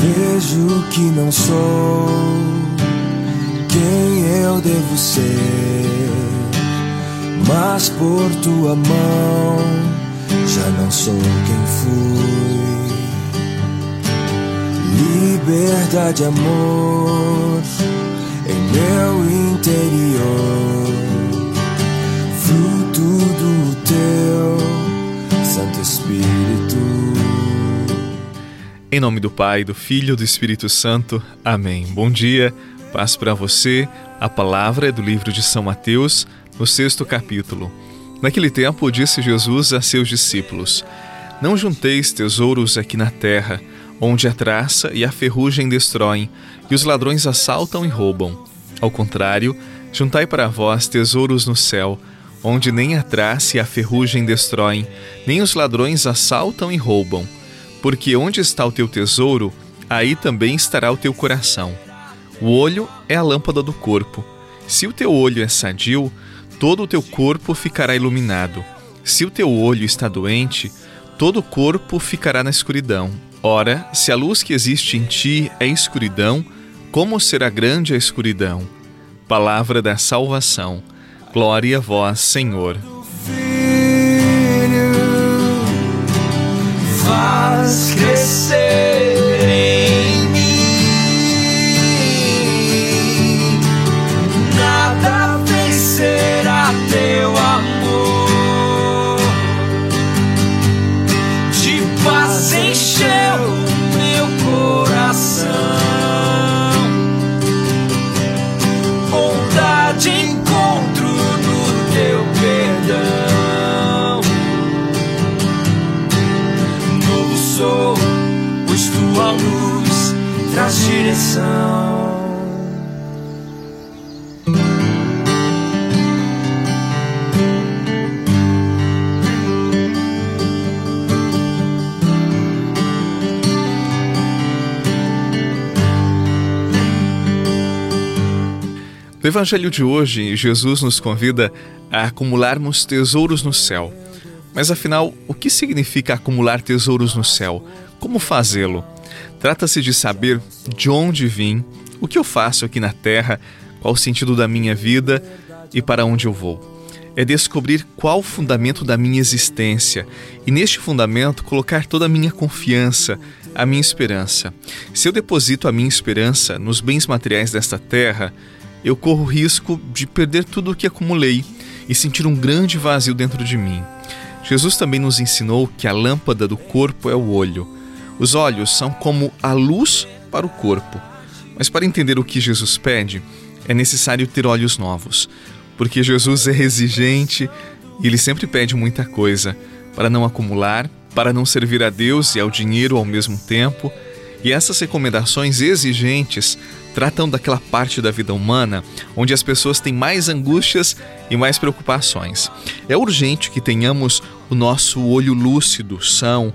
Vejo que não sou quem eu devo ser, mas por tua mão já não sou quem fui. Liberdade, amor em meu interior, fruto do teu Em nome do Pai, do Filho e do Espírito Santo. Amém. Bom dia, paz para você. A palavra é do livro de São Mateus, no sexto capítulo. Naquele tempo, disse Jesus a seus discípulos: Não junteis tesouros aqui na terra, onde a traça e a ferrugem destroem, e os ladrões assaltam e roubam. Ao contrário, juntai para vós tesouros no céu, onde nem a traça e a ferrugem destroem, nem os ladrões assaltam e roubam porque onde está o teu tesouro, aí também estará o teu coração. O olho é a lâmpada do corpo. Se o teu olho é sadio, todo o teu corpo ficará iluminado. Se o teu olho está doente, todo o corpo ficará na escuridão. Ora, se a luz que existe em ti é escuridão, como será grande a escuridão? Palavra da salvação. Glória a vós, Senhor. Faz crescer direção. No Evangelho de hoje, Jesus nos convida a acumularmos tesouros no céu. Mas afinal, o que significa acumular tesouros no céu? Como fazê-lo? Trata-se de saber de onde vim, o que eu faço aqui na Terra, qual o sentido da minha vida e para onde eu vou. É descobrir qual o fundamento da minha existência e, neste fundamento, colocar toda a minha confiança, a minha esperança. Se eu deposito a minha esperança nos bens materiais desta terra, eu corro o risco de perder tudo o que acumulei e sentir um grande vazio dentro de mim. Jesus também nos ensinou que a lâmpada do corpo é o olho. Os olhos são como a luz para o corpo. Mas para entender o que Jesus pede, é necessário ter olhos novos, porque Jesus é exigente e ele sempre pede muita coisa para não acumular, para não servir a Deus e ao dinheiro ao mesmo tempo. E essas recomendações exigentes tratam daquela parte da vida humana onde as pessoas têm mais angústias e mais preocupações. É urgente que tenhamos o nosso olho lúcido, são,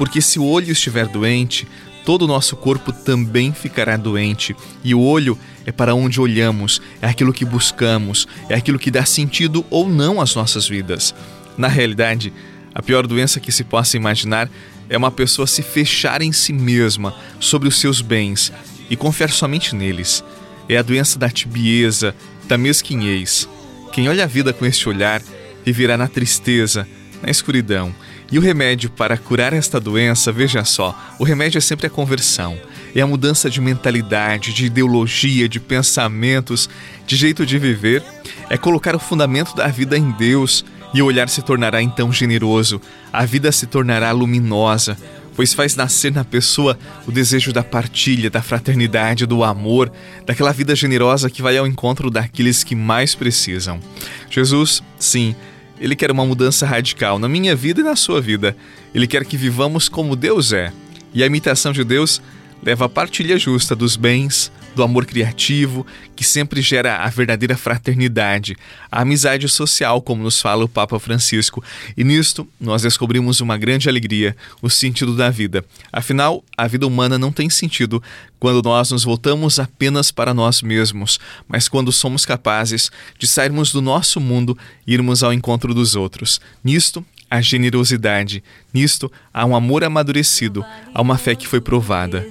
porque se o olho estiver doente, todo o nosso corpo também ficará doente. E o olho é para onde olhamos, é aquilo que buscamos, é aquilo que dá sentido ou não às nossas vidas. Na realidade, a pior doença que se possa imaginar é uma pessoa se fechar em si mesma sobre os seus bens e confiar somente neles. É a doença da tibieza, da mesquinhez. Quem olha a vida com este olhar viverá na tristeza, na escuridão e o remédio para curar esta doença, veja só, o remédio é sempre a conversão. É a mudança de mentalidade, de ideologia, de pensamentos, de jeito de viver. É colocar o fundamento da vida em Deus e o olhar se tornará então generoso. A vida se tornará luminosa, pois faz nascer na pessoa o desejo da partilha, da fraternidade, do amor, daquela vida generosa que vai ao encontro daqueles que mais precisam. Jesus, sim, ele quer uma mudança radical na minha vida e na sua vida. Ele quer que vivamos como Deus é. E a imitação de Deus leva à partilha justa dos bens, do amor criativo, que sempre gera a verdadeira fraternidade, a amizade social, como nos fala o Papa Francisco. E nisto, nós descobrimos uma grande alegria, o sentido da vida. Afinal, a vida humana não tem sentido quando nós nos voltamos apenas para nós mesmos, mas quando somos capazes de sairmos do nosso mundo e irmos ao encontro dos outros. Nisto, a generosidade. Nisto há um amor amadurecido, há uma fé que foi provada.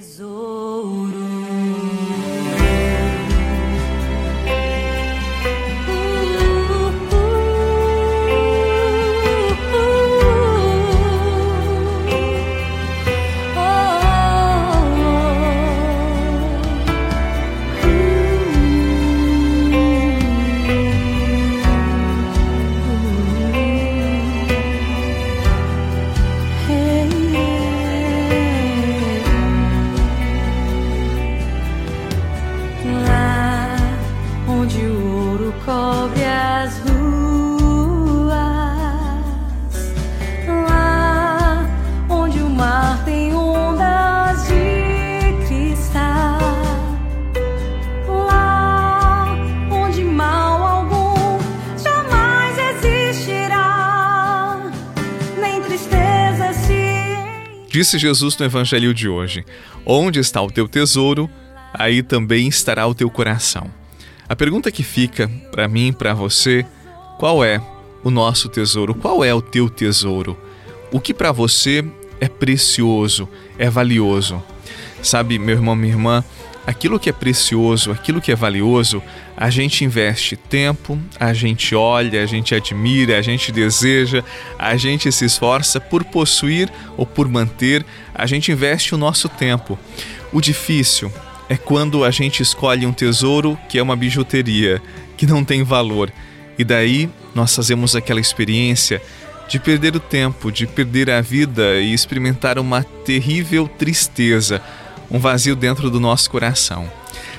Disse Jesus no Evangelho de hoje: Onde está o teu tesouro, aí também estará o teu coração. A pergunta que fica para mim para você: qual é o nosso tesouro? Qual é o teu tesouro? O que para você é precioso, é valioso? Sabe, meu irmão, minha irmã, aquilo que é precioso, aquilo que é valioso, a gente investe tempo, a gente olha, a gente admira, a gente deseja, a gente se esforça por possuir ou por manter, a gente investe o nosso tempo. O difícil é quando a gente escolhe um tesouro que é uma bijuteria, que não tem valor, e daí nós fazemos aquela experiência de perder o tempo, de perder a vida e experimentar uma terrível tristeza um vazio dentro do nosso coração.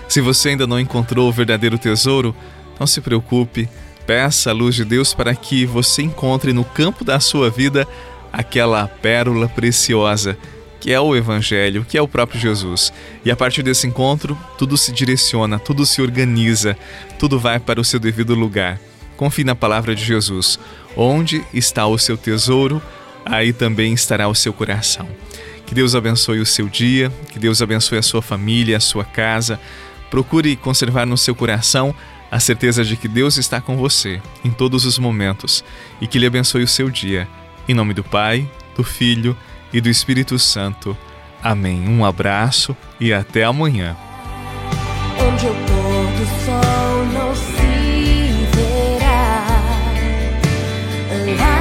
Se você ainda não encontrou o verdadeiro tesouro, não se preocupe, peça a luz de Deus para que você encontre no campo da sua vida aquela pérola preciosa que é o Evangelho, que é o próprio Jesus. E a partir desse encontro, tudo se direciona, tudo se organiza, tudo vai para o seu devido lugar. Confie na palavra de Jesus. Onde está o seu tesouro, aí também estará o seu coração. Que Deus abençoe o seu dia, que Deus abençoe a sua família, a sua casa. Procure conservar no seu coração a certeza de que Deus está com você em todos os momentos e que Ele abençoe o seu dia. Em nome do Pai, do Filho e do Espírito Santo. Amém. Um abraço e até amanhã. Onde do sol não se verá. Lá